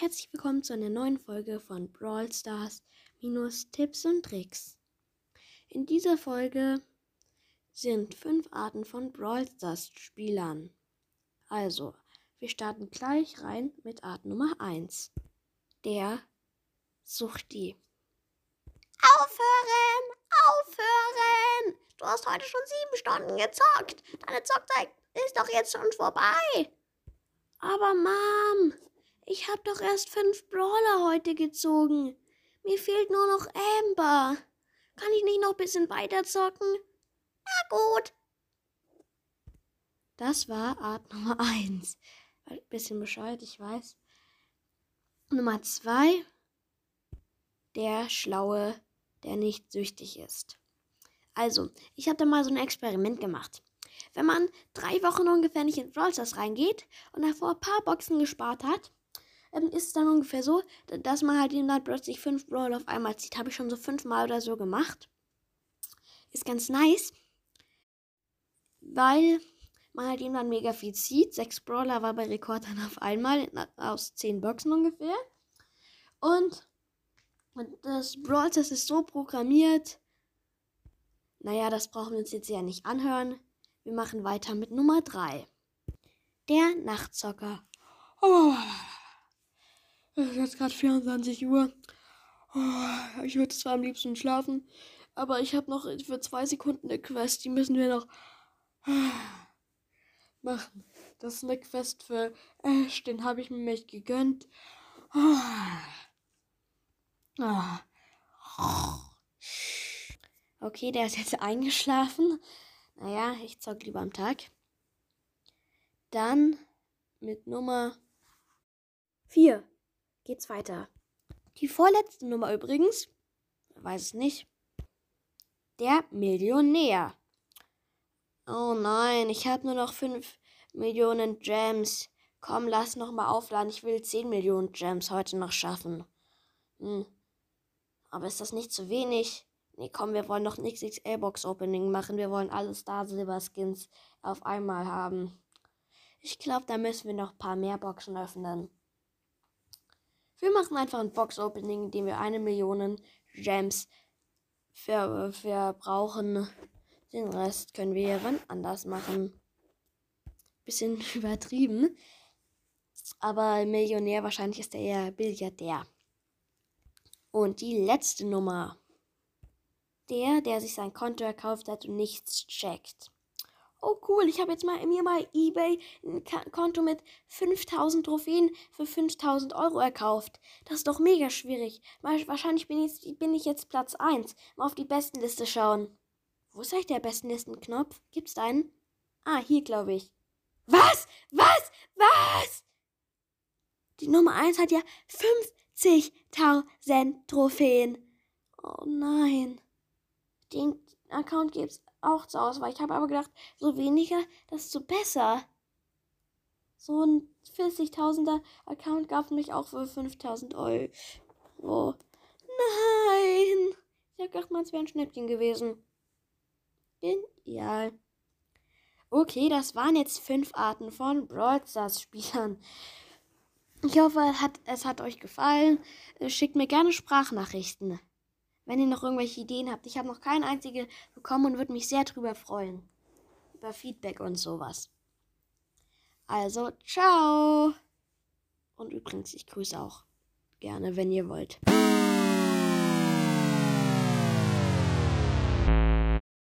herzlich willkommen zu einer neuen Folge von Brawl Stars minus Tipps und Tricks. In dieser Folge sind fünf Arten von Brawl Stars Spielern. Also, wir starten gleich rein mit Art Nummer 1. Der Suchti. Aufhören! Aufhören! Du hast heute schon sieben Stunden gezockt. Deine Zockzeit ist doch jetzt schon vorbei. Aber Mom, ich habe doch erst fünf Brawler heute gezogen. Mir fehlt nur noch Amber. Kann ich nicht noch ein bisschen weiter zocken? Na gut. Das war Art Nummer 1. Bisschen Bescheid, ich weiß. Nummer 2. Der Schlaue, der nicht süchtig ist. Also, ich habe da mal so ein Experiment gemacht. Wenn man drei Wochen ungefähr nicht in Brawl Stars reingeht und davor ein paar Boxen gespart hat, ähm, ist dann ungefähr so, dass man halt dann plötzlich fünf Brawl auf einmal zieht. Habe ich schon so fünfmal oder so gemacht. Ist ganz nice, weil man halt eben dann mega viel zieht. Sechs Brawler war bei Rekord dann auf einmal aus zehn Boxen ungefähr. Und, und das Brawl das ist so programmiert. Naja, das brauchen wir uns jetzt ja nicht anhören. Wir machen weiter mit Nummer 3. Der Nachtzocker. Oh. Es ist jetzt gerade 24 Uhr. Oh, ich würde zwar am liebsten schlafen, aber ich habe noch für zwei Sekunden eine Quest. Die müssen wir noch machen. Das ist eine Quest für Ash. Den habe ich mir echt gegönnt. Okay, der ist jetzt eingeschlafen. Naja, ich zock lieber am Tag. Dann mit Nummer 4 geht's weiter. Die vorletzte Nummer übrigens, weiß es nicht, der Millionär. Oh nein, ich habe nur noch 5 Millionen Gems. Komm, lass noch mal aufladen. Ich will 10 Millionen Gems heute noch schaffen. Hm. Aber ist das nicht zu wenig? Nee, komm, wir wollen noch ein XXL-Box-Opening machen. Wir wollen alle Star-Silber-Skins auf einmal haben. Ich glaube, da müssen wir noch ein paar mehr Boxen öffnen. Wir machen einfach ein Box-Opening, in dem wir eine Million Gems ver verbrauchen. Den Rest können wir wann anders machen. Bisschen übertrieben. Aber Millionär wahrscheinlich ist er eher Billiardär. Und die letzte Nummer. Der, der sich sein Konto erkauft hat und nichts checkt oh cool, ich habe jetzt mal mir bei eBay ein Konto mit 5000 Trophäen für 5000 Euro erkauft. Das ist doch mega schwierig. Wahrscheinlich bin ich, bin ich jetzt Platz 1. Mal auf die Bestenliste schauen. Wo ist eigentlich der Bestenlistenknopf? Gibt's da einen? Ah, hier glaube ich. Was? Was? Was? Die Nummer 1 hat ja 50.000 Trophäen. Oh nein. Den Account gibt's auch zur Auswahl. Ich habe aber gedacht, so weniger, desto besser. So ein 40.000er Account gab mich auch für 5.000 Euro. Nein! Ich habe gedacht, es wäre ein Schnäppchen gewesen. Genial. Okay, das waren jetzt fünf Arten von Brawl Stars Spielern. Ich hoffe, es hat, es hat euch gefallen. Schickt mir gerne Sprachnachrichten wenn ihr noch irgendwelche Ideen habt. Ich habe noch keine einzige bekommen und würde mich sehr drüber freuen. Über Feedback und sowas. Also, ciao. Und übrigens, ich grüße auch gerne, wenn ihr wollt.